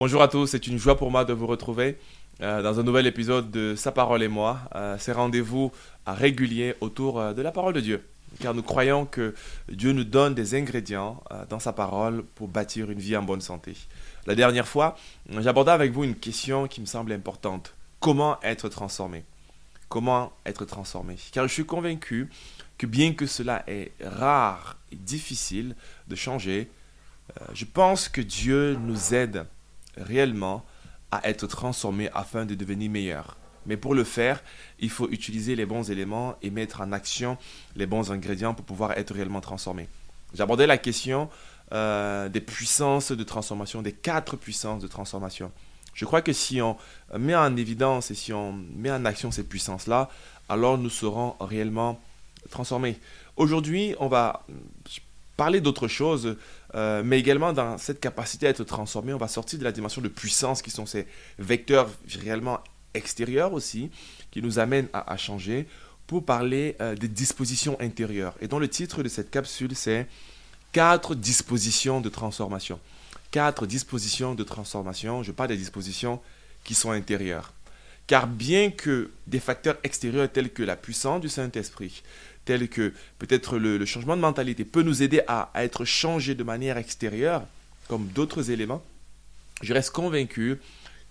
Bonjour à tous, c'est une joie pour moi de vous retrouver euh, dans un nouvel épisode de Sa parole et moi. Euh, ces rendez-vous réguliers autour euh, de la parole de Dieu. Car nous croyons que Dieu nous donne des ingrédients dans sa parole pour bâtir une vie en bonne santé. La dernière fois, j'abordais avec vous une question qui me semble importante. Comment être transformé Comment être transformé Car je suis convaincu que bien que cela est rare et difficile de changer, je pense que Dieu nous aide réellement à être transformé afin de devenir meilleur. Mais pour le faire, il faut utiliser les bons éléments et mettre en action les bons ingrédients pour pouvoir être réellement transformé. J'abordais la question euh, des puissances de transformation, des quatre puissances de transformation. Je crois que si on met en évidence et si on met en action ces puissances-là, alors nous serons réellement transformés. Aujourd'hui, on va parler d'autre chose, euh, mais également dans cette capacité à être transformé, on va sortir de la dimension de puissance qui sont ces vecteurs réellement extérieurs aussi, qui nous amènent à, changer, pour parler euh, des dispositions intérieures. Et dont le titre de cette capsule, c'est Quatre dispositions de transformation. Quatre dispositions de transformation. Je parle des dispositions qui sont intérieures. Car bien que des facteurs extérieurs tels que la puissance du Saint-Esprit, tels que peut-être le, changement de mentalité peut nous aider à, être changé de manière extérieure, comme d'autres éléments, je reste convaincu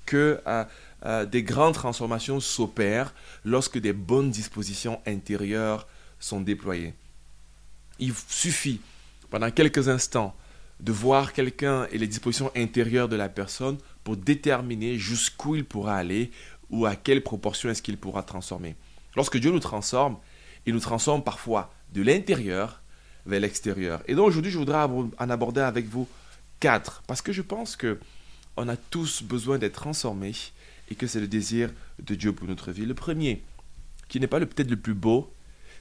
que euh, euh, des grandes transformations s'opèrent lorsque des bonnes dispositions intérieures sont déployées. Il suffit pendant quelques instants de voir quelqu'un et les dispositions intérieures de la personne pour déterminer jusqu'où il pourra aller ou à quelle proportion est-ce qu'il pourra transformer. Lorsque Dieu nous transforme, il nous transforme parfois de l'intérieur vers l'extérieur. Et donc aujourd'hui, je voudrais en aborder avec vous quatre, parce que je pense que on a tous besoin d'être transformés et que c'est le désir de Dieu pour notre vie. Le premier, qui n'est pas peut-être le plus beau,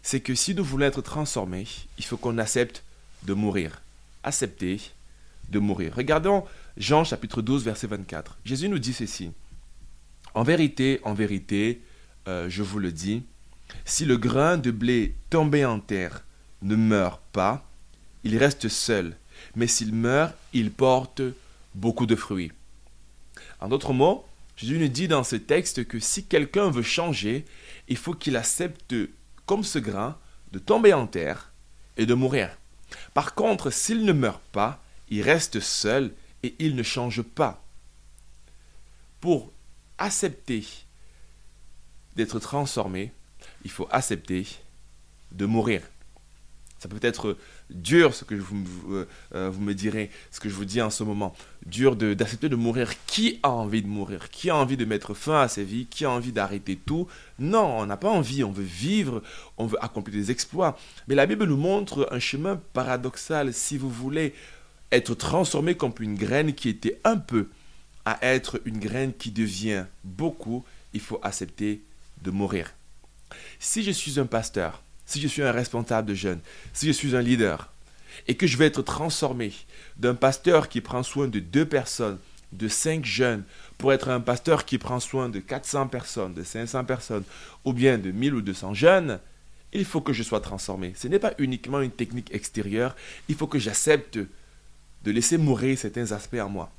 c'est que si nous voulons être transformés, il faut qu'on accepte de mourir. Accepter de mourir. Regardons Jean chapitre 12, verset 24. Jésus nous dit ceci. En vérité, en vérité, euh, je vous le dis, si le grain de blé tombé en terre ne meurt pas, il reste seul, mais s'il meurt, il porte beaucoup de fruits. En d'autres mots, Jésus nous dit dans ce texte que si quelqu'un veut changer, il faut qu'il accepte, comme ce grain, de tomber en terre et de mourir. Par contre, s'il ne meurt pas, il reste seul et il ne change pas. Pour accepter d'être transformé, il faut accepter de mourir. Ça peut être dur, ce que vous, euh, vous me direz, ce que je vous dis en ce moment. Dur d'accepter de, mourir. Qui a envie de mourir? Qui a envie de mettre fin à sa vie? Qui a envie d'arrêter tout? Non, on n'a pas envie. On veut vivre, on veut accomplir des exploits. Mais la Bible nous montre un chemin paradoxal. Si vous voulez être transformé comme une graine qui était un peu à être une graine qui devient beaucoup, il faut accepter de mourir. Si je suis un pasteur, si je suis un responsable de jeunes, si je suis un leader, et que je vais être transformé d'un pasteur qui prend soin de deux personnes, de cinq jeunes, pour être un pasteur qui prend soin de 400 personnes, de 500 personnes, ou bien de 1000 ou 200 jeunes, il faut que je sois transformé. Ce n'est pas uniquement une technique extérieure, il faut que j'accepte de laisser mourir certains aspects en moi.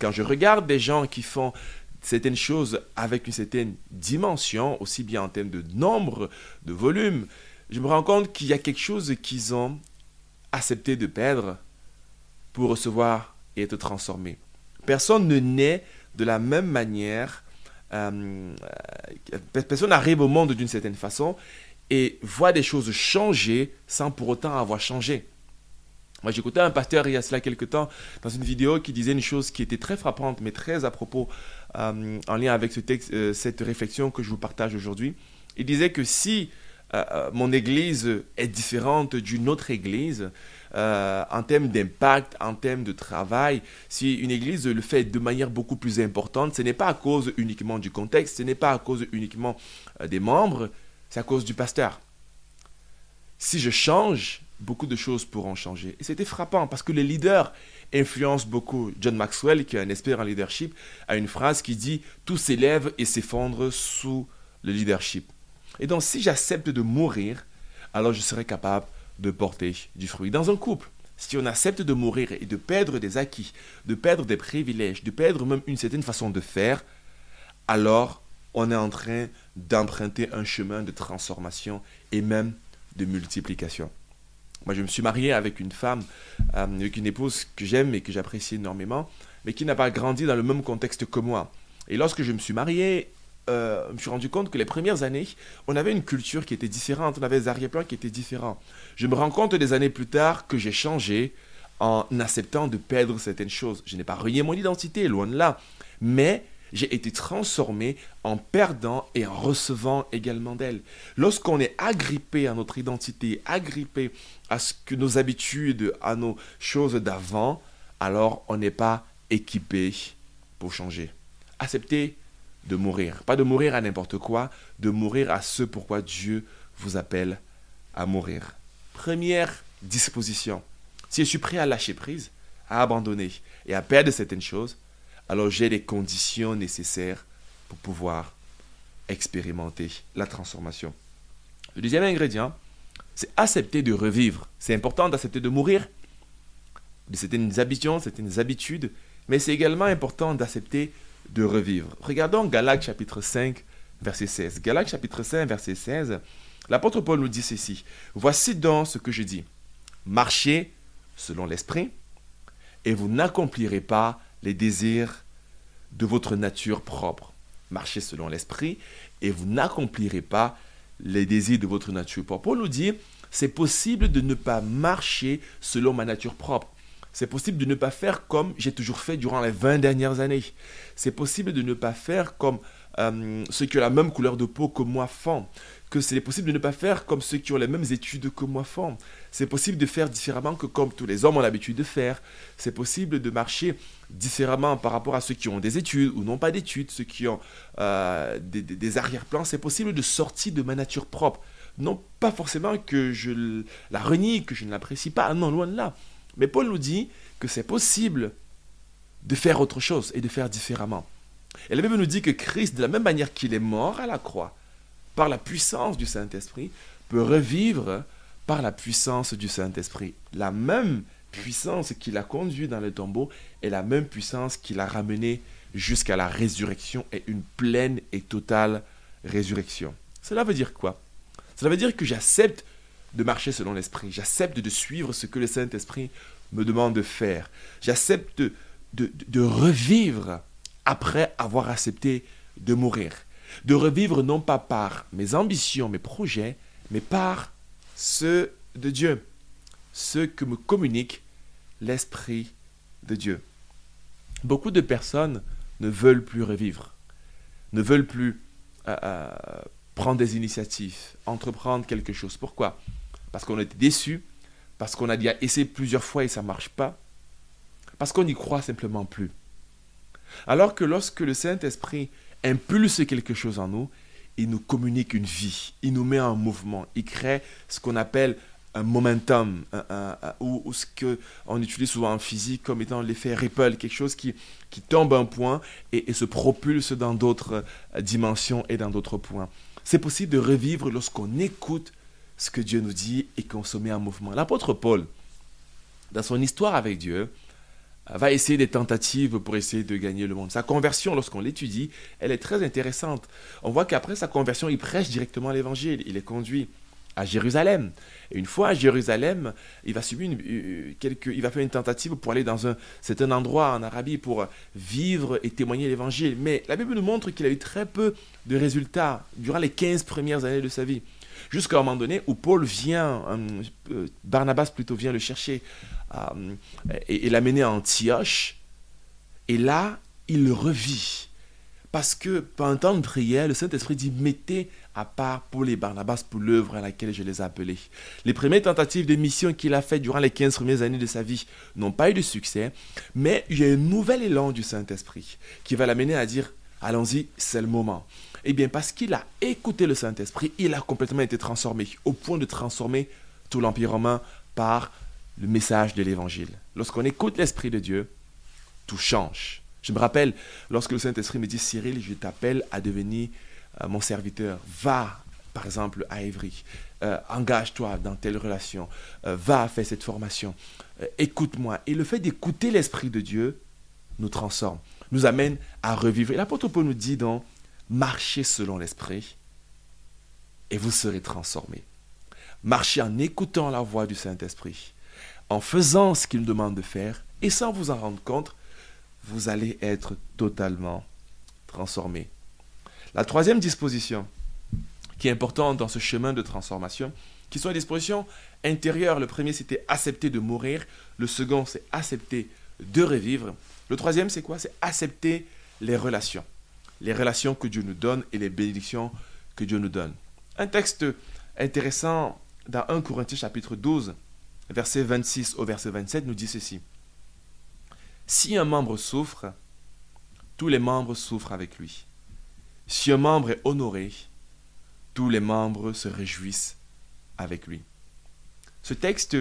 Quand je regarde des gens qui font certaines choses avec une certaine dimension, aussi bien en termes de nombre, de volume, je me rends compte qu'il y a quelque chose qu'ils ont accepté de perdre pour recevoir et être transformé. Personne ne naît de la même manière. Euh, personne n'arrive au monde d'une certaine façon et voit des choses changer sans pour autant avoir changé. Moi, j'écoutais un pasteur il y a cela quelques temps dans une vidéo qui disait une chose qui était très frappante, mais très à propos, euh, en lien avec ce texte, euh, cette réflexion que je vous partage aujourd'hui. Il disait que si euh, mon église est différente d'une autre église, en termes d'impact, en termes de travail, si une église le fait de manière beaucoup plus importante, ce n'est pas à cause uniquement du contexte, ce n'est pas à cause uniquement des membres, c'est à cause du pasteur. Si je change, beaucoup de choses pourront changer. Et c'était frappant parce que les leaders influence beaucoup. John Maxwell, qui est un expert en leadership, a une phrase qui dit Tout s'élève et s'effondre sous le leadership. Et donc, si j'accepte de mourir, alors je serai capable de porter du fruit. Dans un couple, si on accepte de mourir et de perdre des acquis, de perdre des privilèges, de perdre même une certaine façon de faire, alors on est en train d'emprunter un chemin de transformation et même de multiplication. Moi, je me suis marié avec une femme, euh, avec une épouse que j'aime et que j'apprécie énormément, mais qui n'a pas grandi dans le même contexte que moi. Et lorsque je me suis marié, euh, je me suis rendu compte que les premières années, on avait une culture qui était différente, on avait des arrière-plans qui étaient différents. Je me rends compte des années plus tard que j'ai changé en acceptant de perdre certaines choses. Je n'ai pas renié mon identité, loin de là, mais j'ai été transformé en perdant et en recevant également d'elle. Lorsqu'on est agrippé à notre identité, agrippé à ce que nos habitudes, à nos choses d'avant, alors on n'est pas équipé pour changer. Accepter de mourir. Pas de mourir à n'importe quoi, de mourir à ce pourquoi Dieu vous appelle à mourir. Première disposition. Si je suis prêt à lâcher prise, à abandonner et à perdre certaines choses, alors j'ai les conditions nécessaires pour pouvoir expérimenter la transformation. Le deuxième ingrédient, c'est accepter de revivre. C'est important d'accepter de mourir de certaines habitudes, certaines habitudes, mais c'est également important d'accepter de revivre. Regardons Galates chapitre 5, verset 16. Galates chapitre 5, verset 16. L'apôtre Paul nous dit ceci. Voici donc ce que je dis. Marchez selon l'esprit et vous n'accomplirez pas les désirs de votre nature propre. Marchez selon l'esprit et vous n'accomplirez pas les désirs de votre nature propre. Paul nous dit, c'est possible de ne pas marcher selon ma nature propre. C'est possible de ne pas faire comme j'ai toujours fait durant les 20 dernières années. C'est possible de ne pas faire comme euh, ceux qui ont la même couleur de peau que moi font. Que c'est possible de ne pas faire comme ceux qui ont les mêmes études que moi font. C'est possible de faire différemment que comme tous les hommes ont l'habitude de faire. C'est possible de marcher différemment par rapport à ceux qui ont des études ou non pas d'études, ceux qui ont euh, des, des arrière-plans. C'est possible de sortir de ma nature propre. Non pas forcément que je la renie, que je ne l'apprécie pas, non, loin de là. Mais Paul nous dit que c'est possible de faire autre chose et de faire différemment. Et la Bible nous dit que Christ, de la même manière qu'il est mort à la croix, par la puissance du Saint-Esprit, peut revivre par la puissance du Saint-Esprit. La même puissance qui l'a conduit dans le tombeau est la même puissance qui l'a ramené jusqu'à la résurrection et une pleine et totale résurrection. Cela veut dire quoi? Cela veut dire que j'accepte de marcher selon l'Esprit. J'accepte de suivre ce que le Saint-Esprit me demande de faire. J'accepte de, de, revivre après avoir accepté de mourir. De revivre non pas par mes ambitions, mes projets, mais par ceux de Dieu. Ceux que me communique l'Esprit de Dieu. Beaucoup de personnes ne veulent plus revivre, ne veulent plus euh, euh, prendre des initiatives, entreprendre quelque chose. Pourquoi? Parce qu'on était déçu, parce qu'on a déjà essayé plusieurs fois et ça ne marche pas, parce qu'on n'y croit simplement plus. Alors que lorsque le Saint-Esprit impulse quelque chose en nous, il nous communique une vie, il nous met en mouvement, il crée ce qu'on appelle un momentum, ou, ce qu'on utilise souvent en physique comme étant l'effet ripple, quelque chose qui, qui tombe un point et, et se propulse dans d'autres euh, dimensions et dans d'autres points. C'est possible de revivre lorsqu'on écoute ce que Dieu nous dit et qu'on se met en mouvement. L'apôtre Paul, dans son histoire avec Dieu, va essayer des tentatives pour essayer de gagner le monde. Sa conversion, lorsqu'on l'étudie, elle est très intéressante. On voit qu'après sa conversion, il prêche directement l'évangile. Il est conduit à Jérusalem. Et une fois à Jérusalem, euh, il va faire une tentative pour aller dans un certain endroit en Arabie pour vivre et témoigner l'évangile. Mais la Bible nous montre qu'il a eu très peu de résultats durant les 15 premières années de sa vie. Jusqu'à un moment donné où Paul vient, euh, euh, Barnabas plutôt vient le chercher et, l'amener à Antioche. Et là, il revit. Parce que pendant un temps de prière, le Saint-Esprit dit mettez à part Paul et Barnabas pour l'œuvre à laquelle je les ai appelés. Les premières tentatives de mission qu'il a faites durant les 15 premières années de sa vie n'ont pas eu de succès, mais il y a un nouvel élan du Saint-Esprit qui va l'amener à dire allons-y, c'est le moment. Eh bien, parce qu'il a écouté le Saint-Esprit, il a complètement été transformé, au point de transformer tout l'Empire romain par le message de l'évangile. Lorsqu'on écoute l'Esprit de Dieu, tout change. Je me rappelle lorsque le Saint-Esprit me dit Cyril, je t'appelle à devenir mon serviteur. Va, par exemple, à Évry. Euh, engage-toi dans telle relation. Euh, va faire cette formation. Écoute-moi. Et le fait d'écouter l'Esprit de Dieu nous transforme, nous amène à revivre. Et l'apôtre Paul nous dit donc marchez selon l'Esprit et vous serez transformés. Marchez en écoutant la voix du Saint-Esprit, en faisant ce qu'il nous demande de faire, et sans vous en rendre compte, vous allez être totalement transformé. La troisième disposition qui est importante dans ce chemin de transformation, qui sont les dispositions intérieures. Le premier, c'était accepter de mourir. Le second, c'est accepter de revivre. Le troisième, c'est quoi? C'est accepter les relations. Les relations que Dieu nous donne et les bénédictions que Dieu nous donne. Un texte intéressant dans 1 Corinthiens chapitre 12, verset 26 au verset 27 nous dit ceci. Si un membre souffre, tous les membres souffrent avec lui. Si un membre est honoré, tous les membres se réjouissent avec lui. Ce texte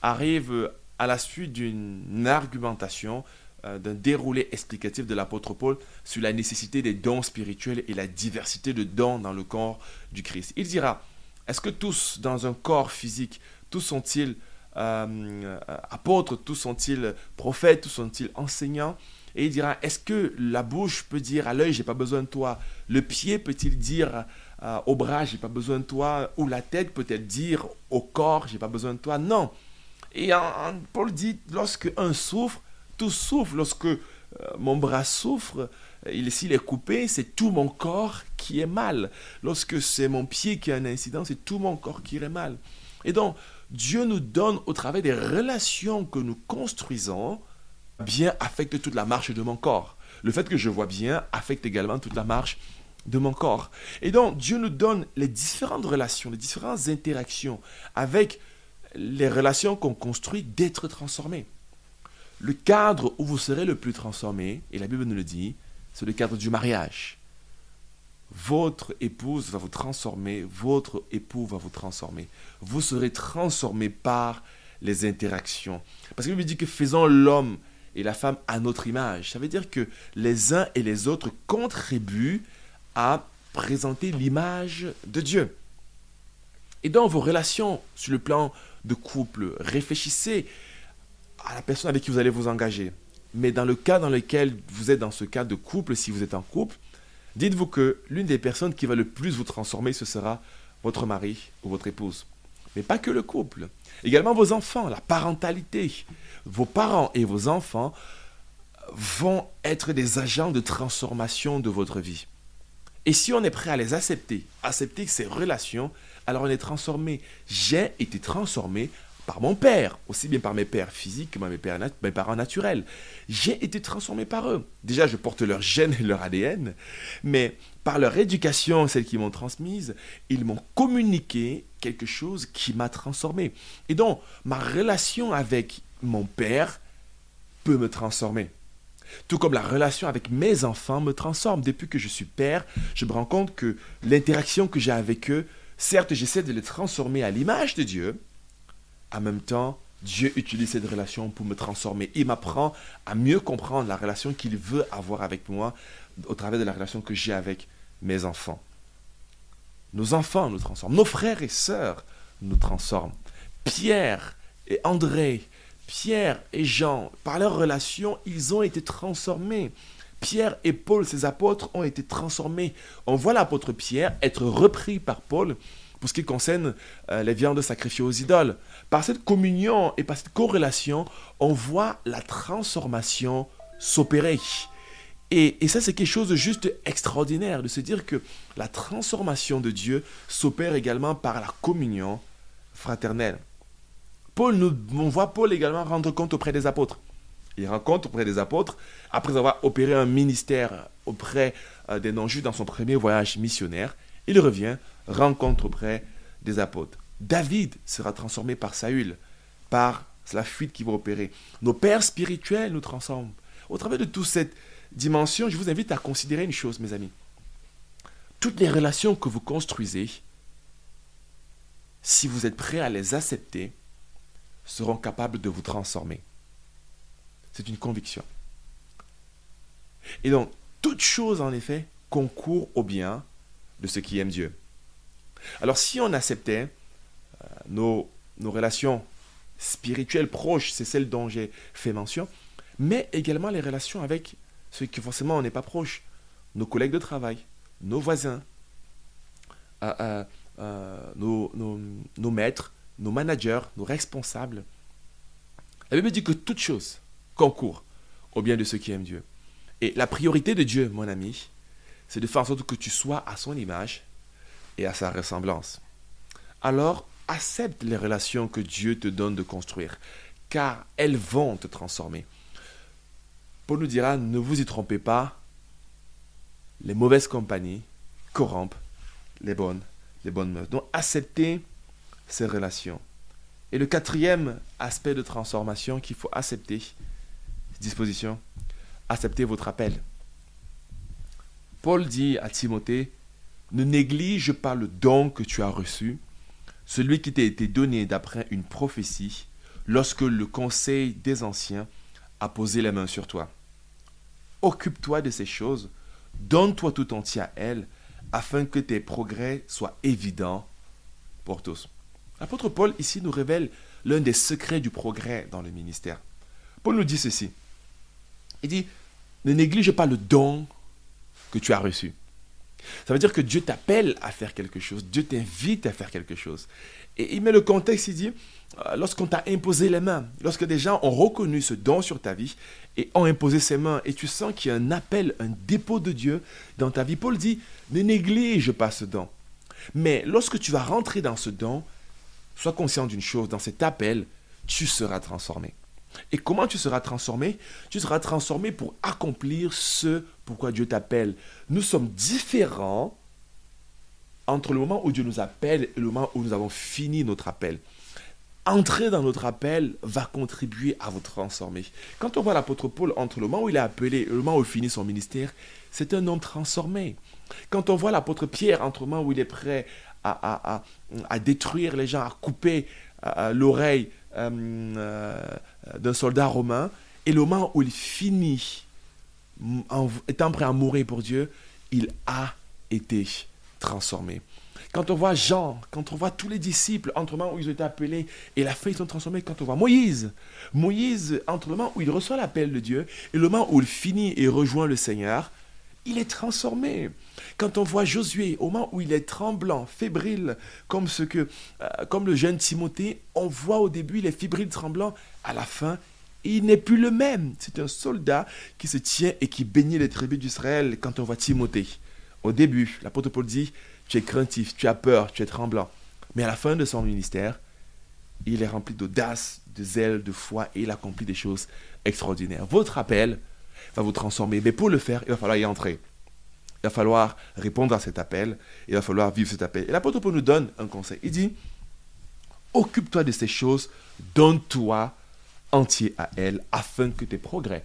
arrive à la suite d'une argumentation, euh, d'un déroulé explicatif de l'apôtre Paul sur la nécessité des dons spirituels et la diversité de dons dans le corps du Christ. Il dira, est-ce que tous dans un corps physique, tous sont-ils euh, apôtres, tous sont-ils prophètes, tous sont-ils enseignants? Et il dira, est-ce que la bouche peut dire à l'œil, j'ai pas besoin de toi? Le pied peut-il dire euh, au bras, j'ai pas besoin de toi? Ou la tête peut-elle dire au corps, j'ai pas besoin de toi? Non. Et Paul dit, lorsque un souffre, tout souffre. Lorsque euh, mon bras souffre, s'il est coupé, c'est tout mon corps qui est mal. Lorsque c'est mon pied qui a un incident, c'est tout mon corps qui est mal. Et donc, Dieu nous donne au travers des relations que nous construisons, bien affecte toute la marche de mon corps. Le fait que je vois bien affecte également toute la marche de mon corps. Et donc, Dieu nous donne les différentes relations, les différentes interactions avec les relations qu'on construit d'être transformés. Le cadre où vous serez le plus transformé, et la Bible nous le dit, c'est le cadre du mariage. Votre épouse va vous transformer, votre époux va vous transformer. Vous serez transformé par les interactions. Parce que lui dit que faisons l'homme et la femme à notre image. Ça veut dire que les uns et les autres contribuent à présenter l'image de Dieu. Et dans vos relations sur le plan de couple, réfléchissez à la personne avec qui vous allez vous engager. Mais dans le cas dans lequel vous êtes dans ce cas de couple, si vous êtes en couple, dites-vous que l'une des personnes qui va le plus vous transformer, ce sera votre mari ou votre épouse. Mais pas que le couple. Également vos enfants, la parentalité. Vos parents et vos enfants vont être des agents de transformation de votre vie. Et si on est prêt à les accepter, accepter ces relations, alors on est transformé. J'ai été transformé par mon père, aussi bien par mes pères physiques que mes, pères mes parents naturels. J'ai été transformé par eux. Déjà, je porte leur gène et leur ADN, mais par leur éducation, celle qu'ils m'ont transmise, ils m'ont communiqué quelque chose qui m'a transformé. Et donc, ma relation avec mon père peut me transformer. Tout comme la relation avec mes enfants me transforme. Depuis que je suis père, je me rends compte que l'interaction que j'ai avec eux, certes, j'essaie de les transformer à l'image de Dieu, en même temps, Dieu utilise cette relation pour me transformer. Il m'apprend à mieux comprendre la relation qu'il veut avoir avec moi au travers de la relation que j'ai avec mes enfants. Nos enfants nous transforment. Nos frères et sœurs nous transforment. Pierre et André, Pierre et Jean, par leur relation, ils ont été transformés. Pierre et Paul, ces apôtres, ont été transformés. On voit l'apôtre Pierre être repris par Paul pour ce qui concerne euh, les viandes sacrifiées aux idoles. Par cette communion et par cette corrélation, on voit la transformation s'opérer. Et, ça, c'est quelque chose de juste extraordinaire, de se dire que la transformation de Dieu s'opère également par la communion fraternelle. Paul, nous, on voit Paul également rendre compte auprès des apôtres. Il rend compte auprès des apôtres, après avoir opéré un ministère auprès euh, des non-juifs dans son premier voyage missionnaire, il revient, rencontre auprès des apôtres. David sera transformé par Saül, par la fuite qui va opérer. Nos pères spirituels nous transforment. Au travers de toute cette dimension, je vous invite à considérer une chose, mes amis. Toutes les relations que vous construisez, si vous êtes prêt à les accepter, seront capables de vous transformer. C'est une conviction. Et donc, toute chose, en effet, concourt au bien de ceux qui aiment Dieu. Alors, si on acceptait euh, nos, relations spirituelles proches, c'est celles dont j'ai fait mention, mais également les relations avec ceux qui forcément on n'est pas proche, nos collègues de travail, nos voisins, euh, euh, nos, nos, maîtres, nos managers, nos responsables. La Bible dit que toute chose concourt au bien de ceux qui aiment Dieu. Et la priorité de Dieu, mon ami, c'est de faire en sorte que tu sois à son image à sa ressemblance. Alors, accepte les relations que Dieu te donne de construire, car elles vont te transformer. Paul nous dira, ne vous y trompez pas, les mauvaises compagnies corrompent les bonnes, les bonnes mœurs. Donc acceptez ces relations. Et le quatrième aspect de transformation qu'il faut accepter, disposition, acceptez votre appel. Paul dit à Timothée, ne néglige pas le don que tu as reçu, celui qui t'a été donné d'après une prophétie, lorsque le conseil des anciens a posé la main sur toi. Occupe-toi de ces choses, donne-toi tout entier à elles, afin que tes progrès soient évidents pour tous. L'apôtre Paul ici nous révèle l'un des secrets du progrès dans le ministère. Paul nous dit ceci. Il dit, ne néglige pas le don que tu as reçu. Ça veut dire que Dieu t'appelle à faire quelque chose, Dieu t'invite à faire quelque chose. Et il met le contexte, il dit, euh, lorsqu'on t'a imposé les mains, lorsque des gens ont reconnu ce don sur ta vie et ont imposé ses mains, et tu sens qu'il y a un appel, un dépôt de Dieu dans ta vie, Paul dit, ne néglige pas ce don. Mais lorsque tu vas rentrer dans ce don, sois conscient d'une chose, dans cet appel, tu seras transformé. Et comment tu seras transformé? Tu seras transformé pour accomplir ce pourquoi Dieu t'appelle. Nous sommes différents entre le moment où Dieu nous appelle et le moment où nous avons fini notre appel. Entrer dans notre appel va contribuer à vous transformer. Quand on voit l'apôtre Paul entre le moment où il est appelé et le moment où il finit son ministère, c'est un homme transformé. Quand on voit l'apôtre Pierre entre le moment où il est prêt à, à, détruire les gens, à couper l'oreille euh, euh, d'un soldat romain, et le moment où il finit, en étant prêt à mourir pour Dieu, il a été transformé. Quand on voit Jean, quand on voit tous les disciples, entre le moment où ils ont été appelés et la fin, ils sont transformés. Quand on voit Moïse, Moïse, entre le moment où il reçoit l'appel de Dieu et le moment où il finit et rejoint le Seigneur, il est transformé. Quand on voit Josué, au moment où il est tremblant, fébrile, comme, ce que, euh, comme le jeune Timothée, on voit au début, il est fébrile, tremblant, à la fin, il n'est plus le même. C'est un soldat qui se tient et qui bénit les tribus d'Israël quand on voit Timothée. Au début, l'apôtre Paul dit, tu es craintif, tu as peur, tu es tremblant. Mais à la fin de son ministère, il est rempli d'audace, de zèle, de foi et il accomplit des choses extraordinaires. Votre appel va vous transformer. Mais pour le faire, il va falloir y entrer. Il va falloir répondre à cet appel. Il va falloir vivre cet appel. Et l'apôtre Paul nous donne un conseil. Il dit, occupe-toi de ces choses, donne-toi entier à elles, afin que tes progrès,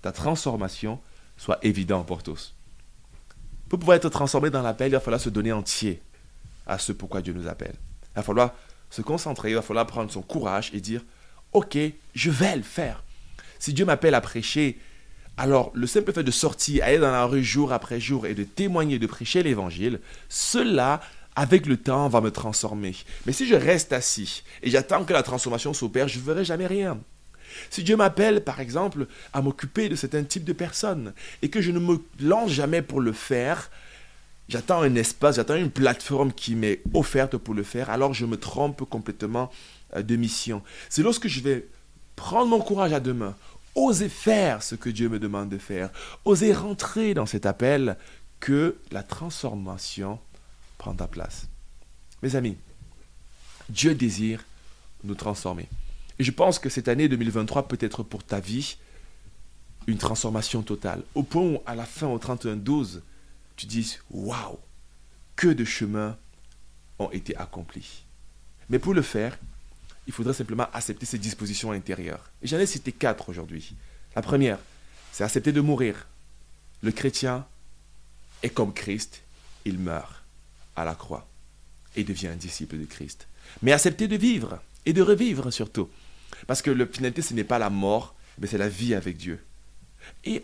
ta transformation, soient évidents pour tous. Pour pouvoir être transformé dans l'appel, il va falloir se donner entier à ce pourquoi Dieu nous appelle. Il va falloir se concentrer, il va falloir prendre son courage et dire, ok, je vais le faire. Si Dieu m'appelle à prêcher, alors le simple fait de sortir, aller dans la rue jour après jour et de témoigner, de prêcher l'évangile, cela, avec le temps, va me transformer. Mais si je reste assis et j'attends que la transformation s'opère, je ne verrai jamais rien. Si Dieu m'appelle, par exemple, à m'occuper de certains types de personnes et que je ne me lance jamais pour le faire, j'attends un espace, j'attends une plateforme qui m'est offerte pour le faire, alors je me trompe complètement euh, de mission. C'est lorsque je vais prendre mon courage à deux mains, oser faire ce que Dieu me demande de faire, oser rentrer dans cet appel, que la transformation prendra place. Mes amis, Dieu désire nous transformer. Et je pense que cette année 2023 peut être pour ta vie une transformation totale. Au point où, à la fin, au 31-12, tu dis Waouh, que de chemins ont été accomplis. Mais pour le faire, il faudrait simplement accepter ses dispositions intérieures. J'en ai cité quatre aujourd'hui. La première, c'est accepter de mourir. Le chrétien est comme Christ, il meurt à la croix et devient un disciple de Christ. Mais accepter de vivre et de revivre surtout. Parce que la finalité, ce n'est pas la mort, mais c'est la vie avec Dieu. Et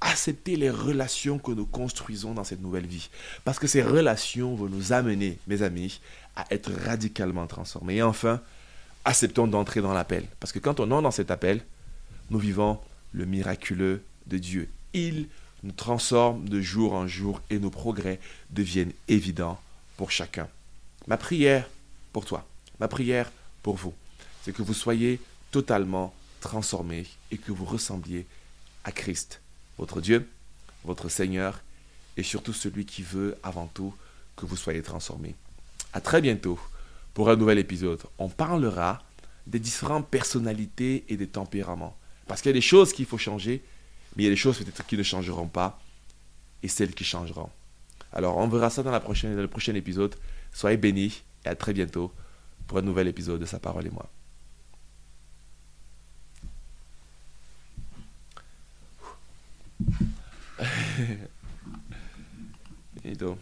accepter les relations que nous construisons dans cette nouvelle vie. Parce que ces relations vont nous amener, mes amis, à être radicalement transformés. Et enfin, acceptons d'entrer dans l'appel. Parce que quand on entre dans cet appel, nous vivons le miraculeux de Dieu. Il nous transforme de jour en jour et nos progrès deviennent évidents pour chacun. Ma prière pour toi, ma prière pour vous, c'est que vous soyez totalement transformés et que vous ressembliez à Christ, votre Dieu, votre Seigneur et surtout celui qui veut avant tout que vous soyez transformés. À très bientôt pour un nouvel épisode. On parlera des différentes personnalités et des tempéraments. Parce qu'il y a des choses qu'il faut changer, mais il y a des choses peut-être qui ne changeront pas et celles qui changeront. Alors, on verra ça dans, le prochain épisode. Soyez bénis et à très bientôt pour un nouvel épisode de Sa parole et moi. et donc.